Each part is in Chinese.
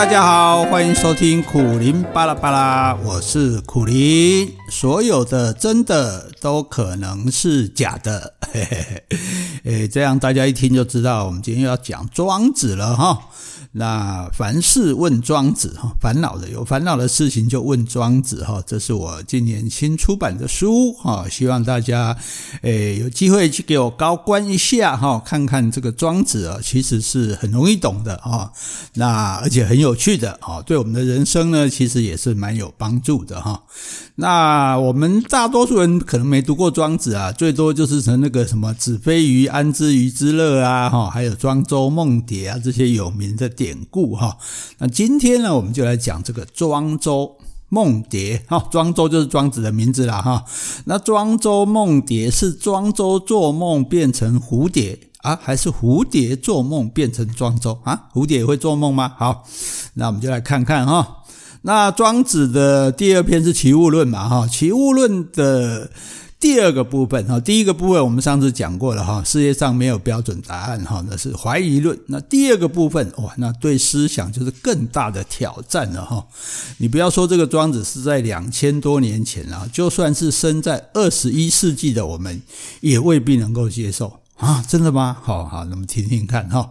大家好，欢迎收听苦林巴拉巴拉，我是苦林。所有的真的都可能是假的，嘿嘿嘿，诶，这样大家一听就知道，我们今天要讲庄子了哈。那凡事问庄子哈，烦恼的有烦恼的事情就问庄子哈，这是我今年新出版的书哈，希望大家诶有机会去给我高观一下哈，看看这个庄子啊，其实是很容易懂的啊，那而且很有趣的哈，对我们的人生呢，其实也是蛮有帮助的哈。那我们大多数人可能没读过庄子啊，最多就是成那个什么“子非鱼，安知鱼之乐”啊，哈，还有庄周梦蝶啊这些有名的。典故哈，那今天呢，我们就来讲这个庄周梦蝶哈。庄周就是庄子的名字了哈。那庄周梦蝶是庄周做梦变成蝴蝶啊，还是蝴蝶做梦变成庄周啊？蝴蝶会做梦吗？好，那我们就来看看哈。那庄子的第二篇是《齐物论》嘛哈，《齐物论》的。第二个部分哈，第一个部分我们上次讲过了哈，世界上没有标准答案哈，那是怀疑论。那第二个部分哇，那对思想就是更大的挑战了哈。你不要说这个庄子是在两千多年前啊，就算是生在二十一世纪的我们，也未必能够接受啊，真的吗？好好，那么听听看哈。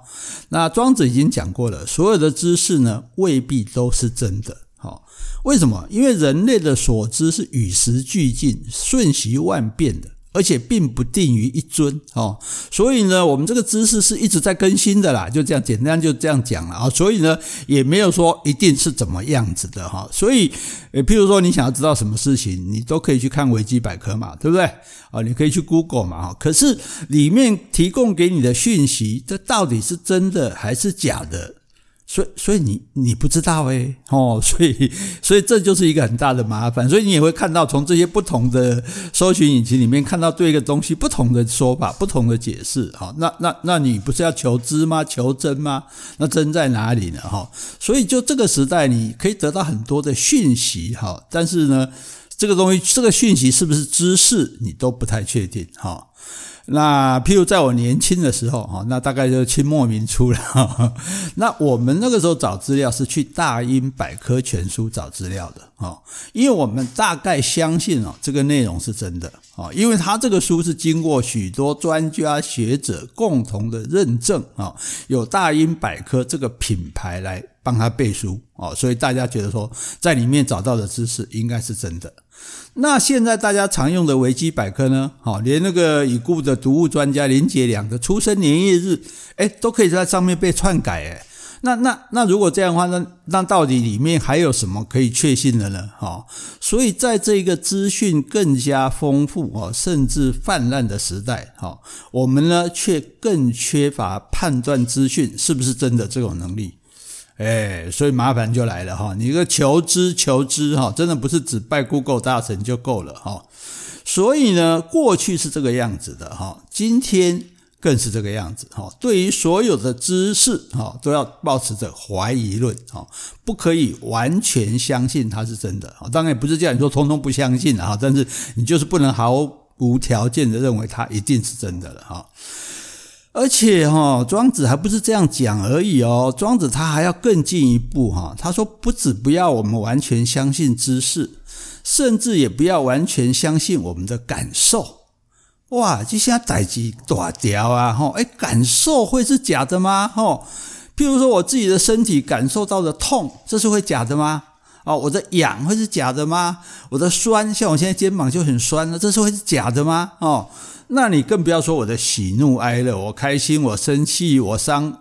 那庄子已经讲过了，所有的知识呢，未必都是真的。好，为什么？因为人类的所知是与时俱进、瞬息万变的，而且并不定于一尊哦。所以呢，我们这个知识是一直在更新的啦。就这样简单就这样讲了啊。所以呢，也没有说一定是怎么样子的哈。所以，呃，譬如说你想要知道什么事情，你都可以去看维基百科嘛，对不对？啊，你可以去 Google 嘛。可是里面提供给你的讯息，这到底是真的还是假的？所以，所以你你不知道诶哦，所以，所以这就是一个很大的麻烦。所以你也会看到，从这些不同的搜寻引擎里面看到对一个东西不同的说法、不同的解释。好，那那那你不是要求知吗？求真吗？那真在哪里呢？哈，所以就这个时代，你可以得到很多的讯息，哈，但是呢，这个东西，这个讯息是不是知识，你都不太确定，哈。那譬如在我年轻的时候，哈，那大概就清末民初了。那我们那个时候找资料是去大英百科全书找资料的，哈，因为我们大概相信哦，这个内容是真的，啊，因为他这个书是经过许多专家学者共同的认证，啊，有大英百科这个品牌来帮他背书，哦，所以大家觉得说，在里面找到的知识应该是真的。那现在大家常用的维基百科呢？好，连那个已故的读物专家林杰良的出生年月日，诶，都可以在上面被篡改，诶。那那那如果这样的话，那那到底里面还有什么可以确信的呢？哈，所以在这个资讯更加丰富哦，甚至泛滥的时代，哈，我们呢却更缺乏判断资讯是不是真的这种能力。哎，所以麻烦就来了哈，你一个求知求知哈，真的不是只拜 Google 大神就够了哈。所以呢，过去是这个样子的哈，今天更是这个样子哈。对于所有的知识哈，都要保持着怀疑论哈，不可以完全相信它是真的。当然也不是叫你说通通不相信哈，但是你就是不能毫无条件的认为它一定是真的了哈。而且哈，庄子还不是这样讲而已哦。庄子他还要更进一步哈，他说不止不要我们完全相信知识，甚至也不要完全相信我们的感受。哇，这下代志大条啊！哈，哎，感受会是假的吗？哈，譬如说我自己的身体感受到的痛，这是会假的吗？哦，我的痒会是假的吗？我的酸，像我现在肩膀就很酸了，这是会是假的吗？哦。那你更不要说我的喜怒哀乐，我开心，我生气，我伤，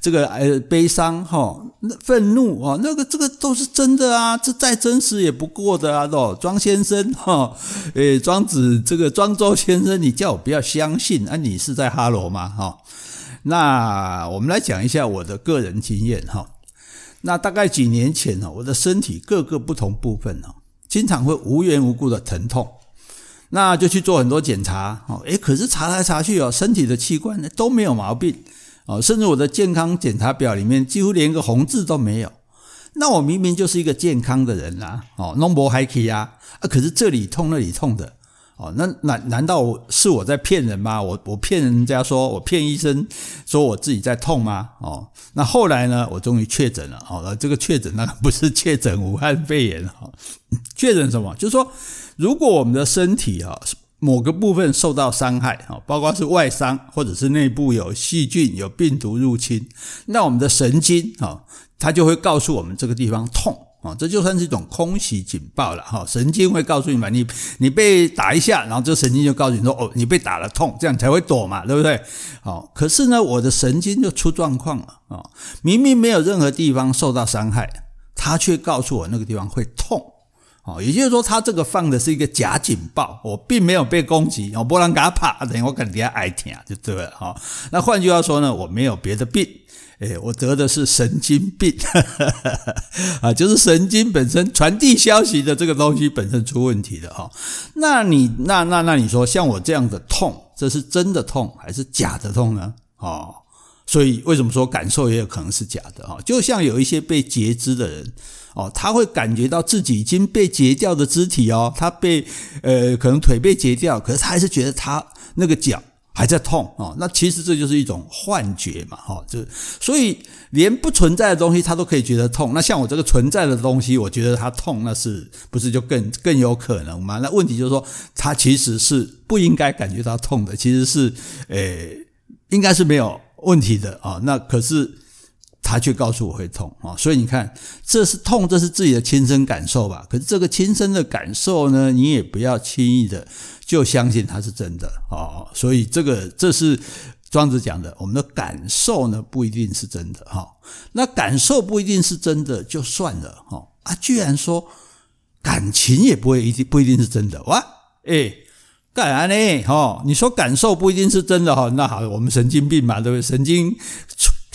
这个呃悲伤哈，那愤怒啊，那个这个都是真的啊，这再真实也不过的啊，哦庄先生哈，诶庄子这个庄周先生，你叫我不要相信啊，你是在哈罗吗？哈，那我们来讲一下我的个人经验哈，那大概几年前呢，我的身体各个不同部分呢，经常会无缘无故的疼痛。那就去做很多检查，哦，诶，可是查来查去哦，身体的器官呢都没有毛病，哦，甚至我的健康检查表里面几乎连个红字都没有。那我明明就是一个健康的人啦，哦，弄不还可以啊，啊，可是这里痛那里痛的，哦，那难难道是我在骗人吗？我我骗人家说我骗医生说我自己在痛吗？哦，那后来呢，我终于确诊了。哦，这个确诊那不是确诊武汉肺炎哈，确诊什么？就是说，如果我们的身体啊某个部分受到伤害啊，包括是外伤或者是内部有细菌、有病毒入侵，那我们的神经啊，它就会告诉我们这个地方痛。这就算是一种空袭警报了哈，神经会告诉你嘛，你你被打一下，然后这神经就告诉你说，哦，你被打了痛，这样才会躲嘛，对不对？好，可是呢，我的神经就出状况了啊，明明没有任何地方受到伤害，他却告诉我那个地方会痛，哦，也就是说，他这个放的是一个假警报，我并没有被攻击，我不能给他怕，等于我肯定要挨疼，就对了哈。那换句话说呢，我没有别的病。哎，我得的是神经病，啊，就是神经本身传递消息的这个东西本身出问题了哈。那你那那那你说像我这样的痛，这是真的痛还是假的痛呢？哦，所以为什么说感受也有可能是假的哈？就像有一些被截肢的人哦，他会感觉到自己已经被截掉的肢体哦，他被呃可能腿被截掉，可是他还是觉得他那个脚。还在痛哦，那其实这就是一种幻觉嘛，哈，就所以连不存在的东西他都可以觉得痛。那像我这个存在的东西，我觉得它痛，那是不是就更更有可能吗？那问题就是说，它其实是不应该感觉到痛的，其实是诶，应该是没有问题的啊。那可是他却告诉我会痛啊，所以你看，这是痛，这是自己的亲身感受吧？可是这个亲身的感受呢，你也不要轻易的。就相信它是真的哦，所以这个这是庄子讲的，我们的感受呢不一定是真的哈。那感受不一定是真的就算了哈啊，居然说感情也不会一定不一定是真的哇？诶，干啥呢？哈，你说感受不一定是真的哈，那好，我们神经病嘛，对不对？神经。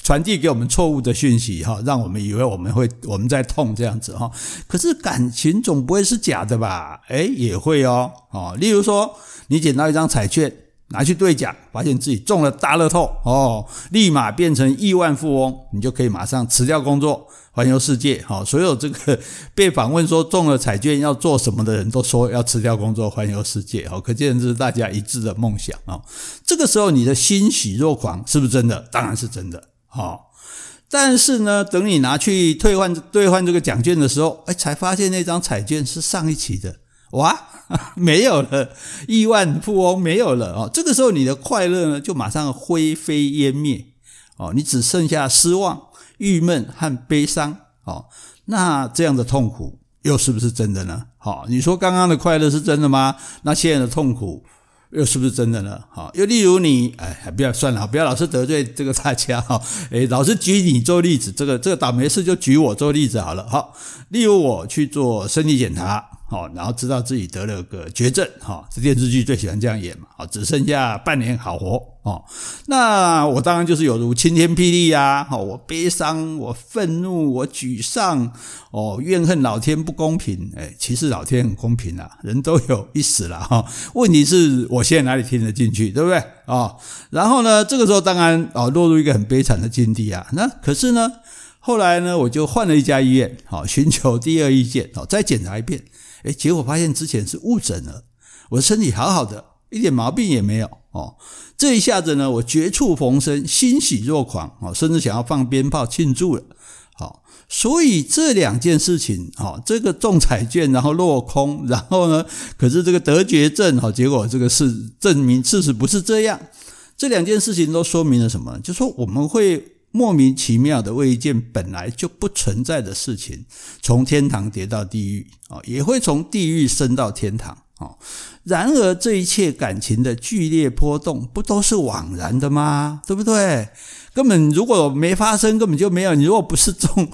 传递给我们错误的讯息，哈，让我们以为我们会我们在痛这样子，哈。可是感情总不会是假的吧？诶，也会哦，哦。例如说，你捡到一张彩券，拿去兑奖，发现自己中了大乐透，哦，立马变成亿万富翁，你就可以马上辞掉工作，环游世界，哈。所有这个被访问说中了彩券要做什么的人都说要辞掉工作，环游世界，好，可见这是大家一致的梦想啊。这个时候你的欣喜若狂是不是真的？当然是真的。好，但是呢，等你拿去兑换兑换这个奖券的时候，哎，才发现那张彩券是上一期的，哇，没有了，亿万富翁没有了哦。这个时候你的快乐呢，就马上灰飞烟灭哦，你只剩下失望、郁闷和悲伤哦。那这样的痛苦又是不是真的呢？好，你说刚刚的快乐是真的吗？那现在的痛苦？又是不是真的呢？好，又例如你，哎，不要算了，不要老是得罪这个大家哈。哎，老是举你做例子，这个这个倒霉事就举我做例子好了。好，例如我去做身体检查。哦，然后知道自己得了个绝症，哈，这电视剧最喜欢这样演嘛，好，只剩下半年好活，哦，那我当然就是有如晴天霹雳呀，哦，我悲伤，我愤怒，我沮丧，哦，怨恨老天不公平，哎，其实老天很公平啦，人都有一死了，哈，问题是我现在哪里听得进去，对不对？哦，然后呢，这个时候当然哦，落入一个很悲惨的境地啊，那可是呢，后来呢，我就换了一家医院，好，寻求第二意见，好，再检查一遍。诶，结果发现之前是误诊了，我身体好好的，一点毛病也没有哦。这一下子呢，我绝处逢生，欣喜若狂哦，甚至想要放鞭炮庆祝了。好，所以这两件事情，哈，这个中彩券然后落空，然后呢，可是这个得绝症，哈，结果这个事证明事实不是这样。这两件事情都说明了什么？就说我们会。莫名其妙的为一件本来就不存在的事情，从天堂跌到地狱啊，也会从地狱升到天堂。然而，这一切感情的剧烈波动，不都是枉然的吗？对不对？根本如果没发生，根本就没有。你如果不是中，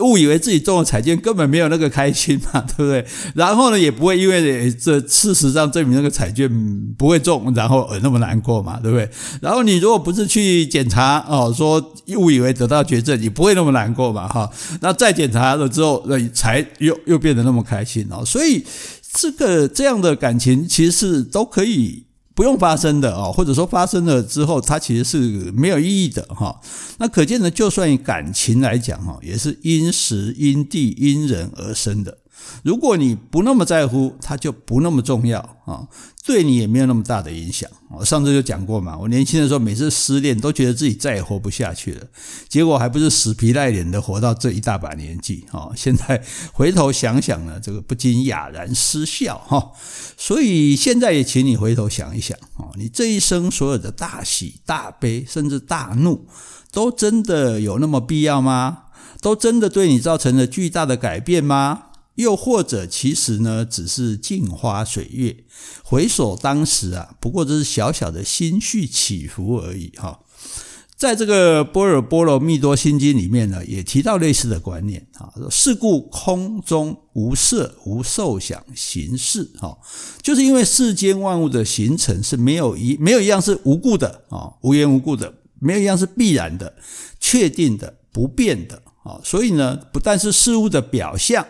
误以为自己中了彩券，根本没有那个开心嘛，对不对？然后呢，也不会因为这事实上证明那个彩券不会中，然后而那么难过嘛，对不对？然后你如果不是去检查哦，说误以为得到绝症，你不会那么难过嘛，哈。那再检查了之后，那才又又变得那么开心哦。所以这个这样的感情其实是都可以。不用发生的哦，或者说发生了之后，它其实是没有意义的哈。那可见呢，就算以感情来讲哈，也是因时因地因人而生的。如果你不那么在乎，它就不那么重要啊，对你也没有那么大的影响。我上次就讲过嘛，我年轻的时候每次失恋都觉得自己再也活不下去了，结果还不是死皮赖脸的活到这一大把年纪啊！现在回头想想呢，这个不禁哑然失笑哈。所以现在也请你回头想一想啊，你这一生所有的大喜大悲，甚至大怒，都真的有那么必要吗？都真的对你造成了巨大的改变吗？又或者，其实呢，只是镜花水月，回首当时啊，不过这是小小的心绪起伏而已哈。在这个《波若波罗蜜多心经》里面呢，也提到类似的观念啊。是故空中无色无受想行识哈，就是因为世间万物的形成是没有一没有一样是无故的啊，无缘无故的，没有一样是必然的、确定的、不变的啊。所以呢，不但是事物的表象。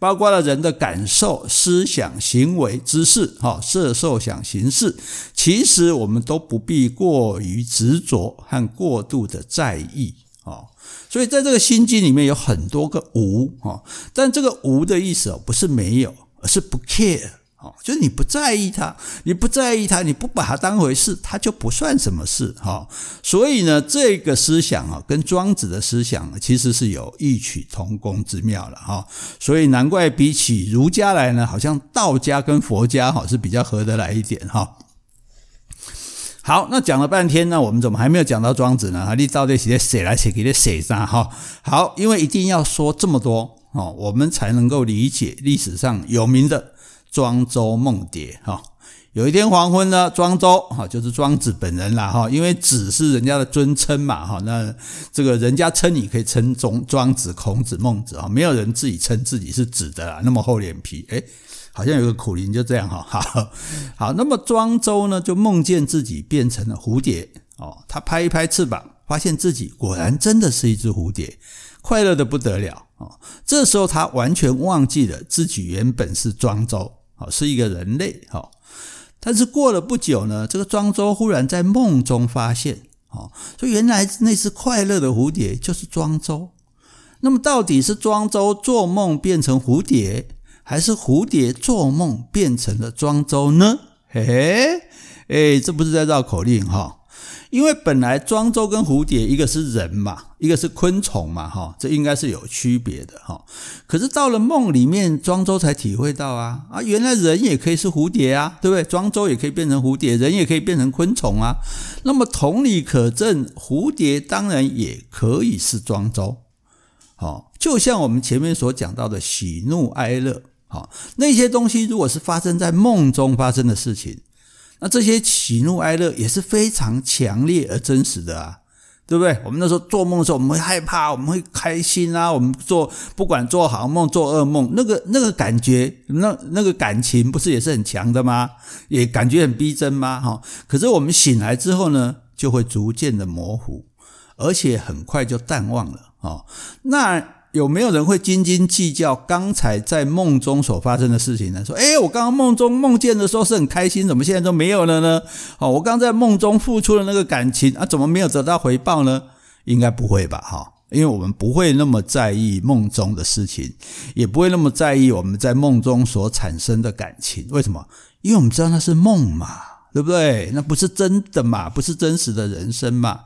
包括了人的感受、思想、行为、知识，哈，色、受、想、行、识，其实我们都不必过于执着和过度的在意，啊，所以在这个心经里面有很多个无，啊，但这个无的意思哦，不是没有，而是不 care。哦，就是你不在意它，你不在意它，你不把它当回事，它就不算什么事哈。所以呢，这个思想啊，跟庄子的思想其实是有异曲同工之妙了哈。所以难怪比起儒家来呢，好像道家跟佛家哈是比较合得来一点哈。好，那讲了半天呢，我们怎么还没有讲到庄子呢？你到底写写来写给你写啥哈？好，因为一定要说这么多哦，我们才能够理解历史上有名的。庄周梦蝶哈，有一天黄昏呢，庄周哈就是庄子本人啦哈，因为子是人家的尊称嘛哈，那这个人家称你可以称庄庄子、孔子、孟子啊，没有人自己称自己是子的啦，那么厚脸皮诶，好像有个苦苓就这样哈，好，好，那么庄周呢就梦见自己变成了蝴蝶哦，他拍一拍翅膀，发现自己果然真的是一只蝴蝶，快乐得不得了哦，这时候他完全忘记了自己原本是庄周。哦是一个人类哈，但是过了不久呢，这个庄周忽然在梦中发现，哦，说原来那只快乐的蝴蝶就是庄周。那么到底是庄周做梦变成蝴蝶，还是蝴蝶做梦变成了庄周呢？嘿嘿，哎，这不是在绕口令哈。因为本来庄周跟蝴蝶，一个是人嘛，一个是昆虫嘛，哈，这应该是有区别的哈。可是到了梦里面，庄周才体会到啊啊，原来人也可以是蝴蝶啊，对不对？庄周也可以变成蝴蝶，人也可以变成昆虫啊。那么同理可证，蝴蝶当然也可以是庄周。好，就像我们前面所讲到的喜怒哀乐，好，那些东西如果是发生在梦中发生的事情。那这些喜怒哀乐也是非常强烈而真实的啊，对不对？我们那时候做梦的时候，我们会害怕，我们会开心啊。我们做不管做好梦做噩梦，那个那个感觉，那那个感情不是也是很强的吗？也感觉很逼真吗？哈。可是我们醒来之后呢，就会逐渐的模糊，而且很快就淡忘了啊。那。有没有人会斤斤计较刚才在梦中所发生的事情呢？说，诶，我刚刚梦中梦见的时候是很开心，怎么现在都没有了呢？哦，我刚在梦中付出的那个感情啊，怎么没有得到回报呢？应该不会吧？哈，因为我们不会那么在意梦中的事情，也不会那么在意我们在梦中所产生的感情。为什么？因为我们知道那是梦嘛，对不对？那不是真的嘛，不是真实的人生嘛。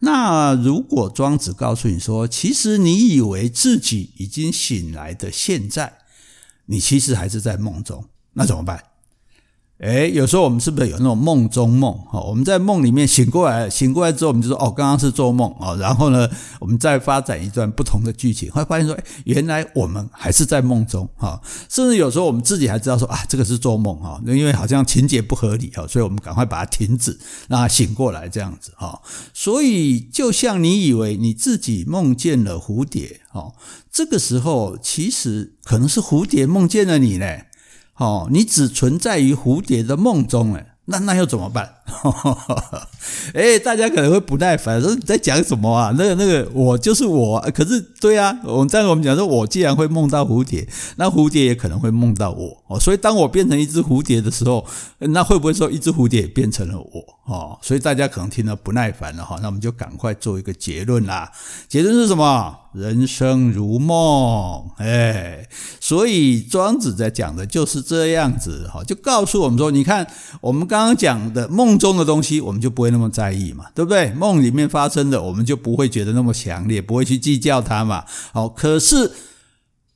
那如果庄子告诉你说，其实你以为自己已经醒来的现在，你其实还是在梦中，那怎么办？诶，有时候我们是不是有那种梦中梦？哈，我们在梦里面醒过来，醒过来之后，我们就说哦，刚刚是做梦啊。然后呢，我们再发展一段不同的剧情，会发现说，哎，原来我们还是在梦中哈。甚至有时候我们自己还知道说啊，这个是做梦哈，因为好像情节不合理哈，所以我们赶快把它停止，让它醒过来这样子哈。所以，就像你以为你自己梦见了蝴蝶哈，这个时候其实可能是蝴蝶梦见了你呢。哦，你只存在于蝴蝶的梦中，哎，那那又怎么办？诶，大家可能会不耐烦，说你在讲什么啊？那个那个，我就是我。可是，对啊，我们在我们讲说，我既然会梦到蝴蝶，那蝴蝶也可能会梦到我。哦，所以当我变成一只蝴蝶的时候，那会不会说一只蝴蝶也变成了我？哦，所以大家可能听得不耐烦了哈，那我们就赶快做一个结论啦。结论是什么？人生如梦，哎，所以庄子在讲的就是这样子哈，就告诉我们说，你看我们刚刚讲的梦中的东西，我们就不会那么在意嘛，对不对？梦里面发生的，我们就不会觉得那么强烈，不会去计较它嘛。好，可是。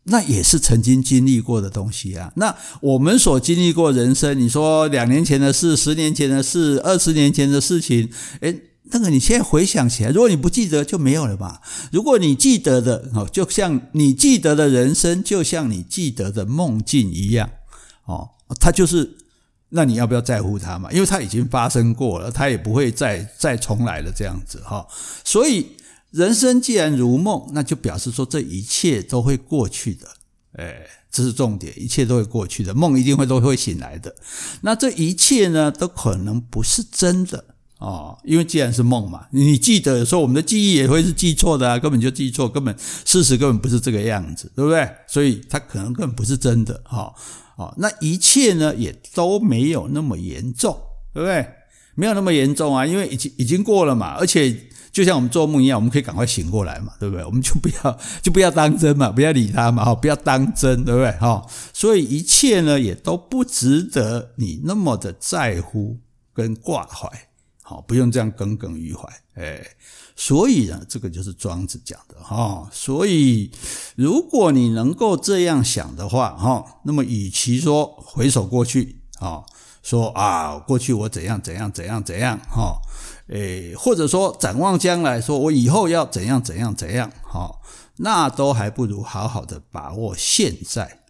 那也是曾经经历过的东西啊。那我们所经历过人生，你说两年前的事、十年前的事、二十年前的事情，诶，那个你现在回想起来，如果你不记得就没有了嘛。如果你记得的，哦，就像你记得的人生，就像你记得的梦境一样，哦，它就是。那你要不要在乎它嘛？因为它已经发生过了，它也不会再再重来了这样子哈。所以。人生既然如梦，那就表示说这一切都会过去的，哎，这是重点，一切都会过去的，梦一定会都会醒来的。那这一切呢，都可能不是真的哦，因为既然是梦嘛，你记得的时候，我们的记忆也会是记错的啊，根本就记错，根本事实根本不是这个样子，对不对？所以它可能根本不是真的，哈，哦，那一切呢，也都没有那么严重，对不对？没有那么严重啊，因为已经已经过了嘛，而且。就像我们做梦一样，我们可以赶快醒过来嘛，对不对？我们就不要就不要当真嘛，不要理他嘛，哈，不要当真，对不对？哈，所以一切呢也都不值得你那么的在乎跟挂怀，好，不用这样耿耿于怀，哎，所以呢，这个就是庄子讲的哈。所以如果你能够这样想的话，哈，那么与其说回首过去，啊，说啊过去我怎样怎样怎样怎样，哈。诶，或者说展望将来，说我以后要怎样怎样怎样，哈，那都还不如好好的把握现在，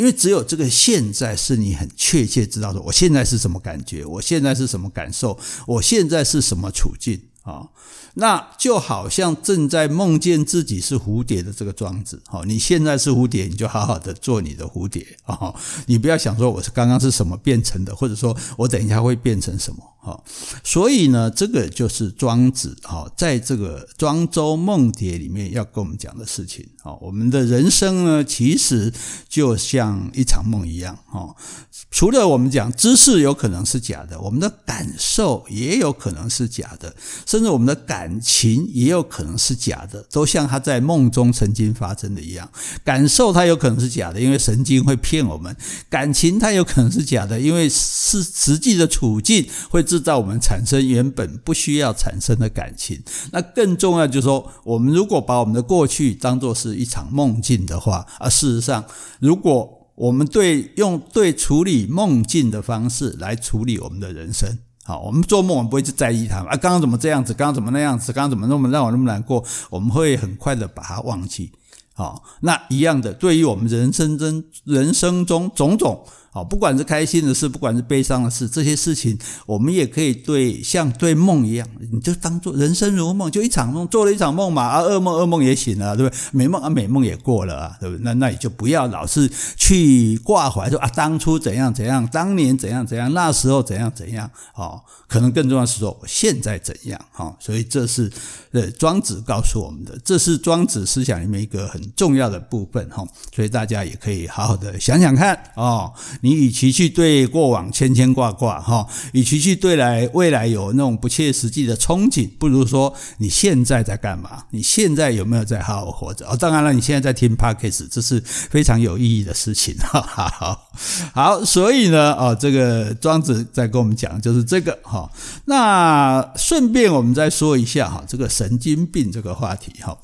因为只有这个现在是你很确切知道的我现在是什么感觉，我现在是什么感受，我现在是什么处境，啊。那就好像正在梦见自己是蝴蝶的这个庄子，好，你现在是蝴蝶，你就好好的做你的蝴蝶啊，你不要想说我是刚刚是什么变成的，或者说我等一下会变成什么，哈，所以呢，这个就是庄子哈，在这个《庄周梦蝶》里面要跟我们讲的事情啊，我们的人生呢，其实就像一场梦一样，哈，除了我们讲知识有可能是假的，我们的感受也有可能是假的，甚至我们的感情也有可能是假的，都像他在梦中曾经发生的一样。感受它有可能是假的，因为神经会骗我们；感情它有可能是假的，因为是实际的处境会制造我们产生原本不需要产生的感情。那更重要就是说，我们如果把我们的过去当作是一场梦境的话，而事实上，如果我们对用对处理梦境的方式来处理我们的人生。啊，我们做梦，我们不会去在意它啊。刚刚怎么这样子？刚刚怎么那样子？刚刚怎么那么让我那么难过？我们会很快的把它忘记。啊，那一样的，对于我们人生中人生中种种。好，不管是开心的事，不管是悲伤的事，这些事情我们也可以对像对梦一样，你就当做人生如梦，就一场梦，做了一场梦嘛，啊，噩梦噩梦也醒了，对不对？美梦啊，美梦也过了啊，对不对？那那也就不要老是去挂怀说啊，当初怎样怎样，当年怎样怎样，那时候怎样怎样，好，可能更重要是说我现在怎样，好，所以这是呃庄子告诉我们的，这是庄子思想里面一个很重要的部分哈，所以大家也可以好好的想想看哦。你与其去对过往牵牵挂挂哈，与其去对来未来有那种不切实际的憧憬，不如说你现在在干嘛？你现在有没有在好好活着？哦，当然了，你现在在听 Podcast，这是非常有意义的事情。哈，好，好，所以呢，哦，这个庄子在跟我们讲就是这个哈。那顺便我们再说一下哈，这个神经病这个话题哈。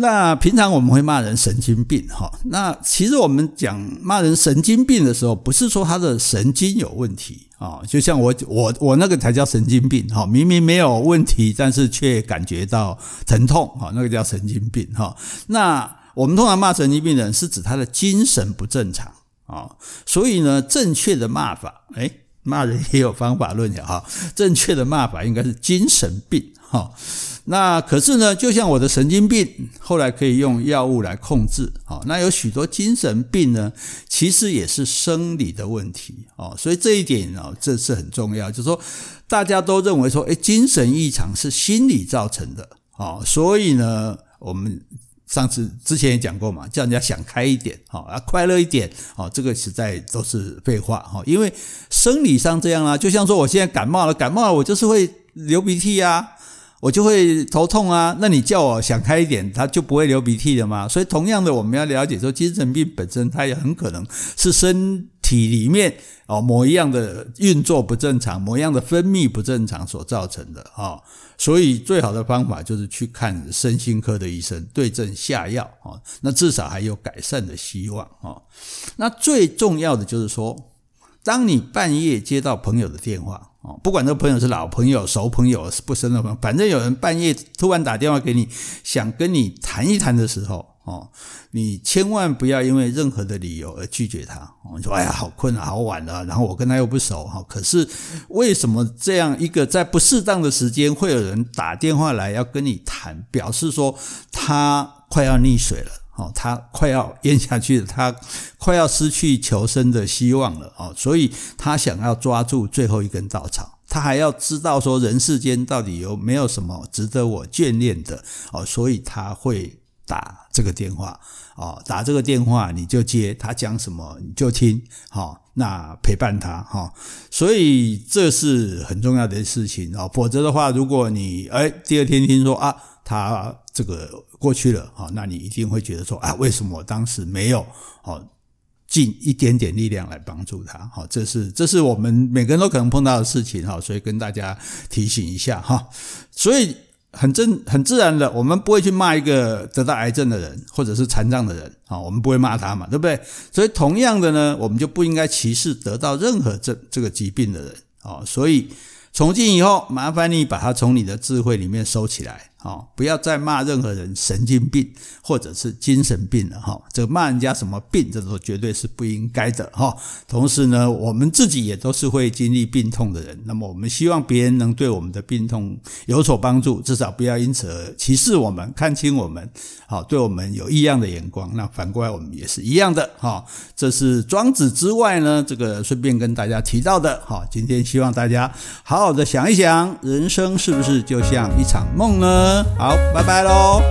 那平常我们会骂人神经病，哈。那其实我们讲骂人神经病的时候，不是说他的神经有问题啊，就像我我我那个才叫神经病，哈。明明没有问题，但是却感觉到疼痛，哈，那个叫神经病，哈。那我们通常骂神经病人，是指他的精神不正常啊。所以呢，正确的骂法，诶，骂人也有方法论的哈。正确的骂法应该是精神病，哈。那可是呢，就像我的神经病，后来可以用药物来控制。好，那有许多精神病呢，其实也是生理的问题。哦，所以这一点哦，这是很重要。就是说，大家都认为说，诶，精神异常是心理造成的。哦，所以呢，我们上次之前也讲过嘛，叫人家想开一点，好啊，快乐一点，好，这个实在都是废话哈。因为生理上这样啊，就像说我现在感冒了，感冒了我就是会流鼻涕啊，我就会头痛啊。那你叫我想开一点，他就不会流鼻涕了嘛？所以同样的，我们要了解说，精神病本身它也很可能是身体里面哦某一样的运作不正常，某一样的分泌不正常所造成的哦。所以最好的方法就是去看身心科的医生，对症下药啊，那至少还有改善的希望啊。那最重要的就是说，当你半夜接到朋友的电话哦，不管这朋友是老朋友、熟朋友、不熟的朋友，反正有人半夜突然打电话给你，想跟你谈一谈的时候。哦，你千万不要因为任何的理由而拒绝他。你说：“哎呀，好困啊，好晚了。”然后我跟他又不熟哈。可是为什么这样一个在不适当的时间会有人打电话来要跟你谈，表示说他快要溺水了，哦，他快要咽下去了，他快要失去求生的希望了，哦，所以他想要抓住最后一根稻草，他还要知道说人世间到底有没有什么值得我眷恋的，哦，所以他会。打这个电话哦，打这个电话你就接，他讲什么你就听，好，那陪伴他哈，所以这是很重要的事情哦。否则的话，如果你哎第二天听说啊他这个过去了，好，那你一定会觉得说啊为什么我当时没有哦尽一点点力量来帮助他？好，这是这是我们每个人都可能碰到的事情哈，所以跟大家提醒一下哈，所以。很正很自然的，我们不会去骂一个得到癌症的人或者是残障的人啊，我们不会骂他嘛，对不对？所以同样的呢，我们就不应该歧视得到任何这这个疾病的人啊。所以从今以后，麻烦你把它从你的智慧里面收起来。好，不要再骂任何人神经病或者是精神病了哈。这个骂人家什么病，这都绝对是不应该的哈。同时呢，我们自己也都是会经历病痛的人。那么，我们希望别人能对我们的病痛有所帮助，至少不要因此而歧视我们、看轻我们，好，对我们有异样的眼光。那反过来，我们也是一样的哈。这是庄子之外呢，这个顺便跟大家提到的。好，今天希望大家好好的想一想，人生是不是就像一场梦呢好，拜拜喽。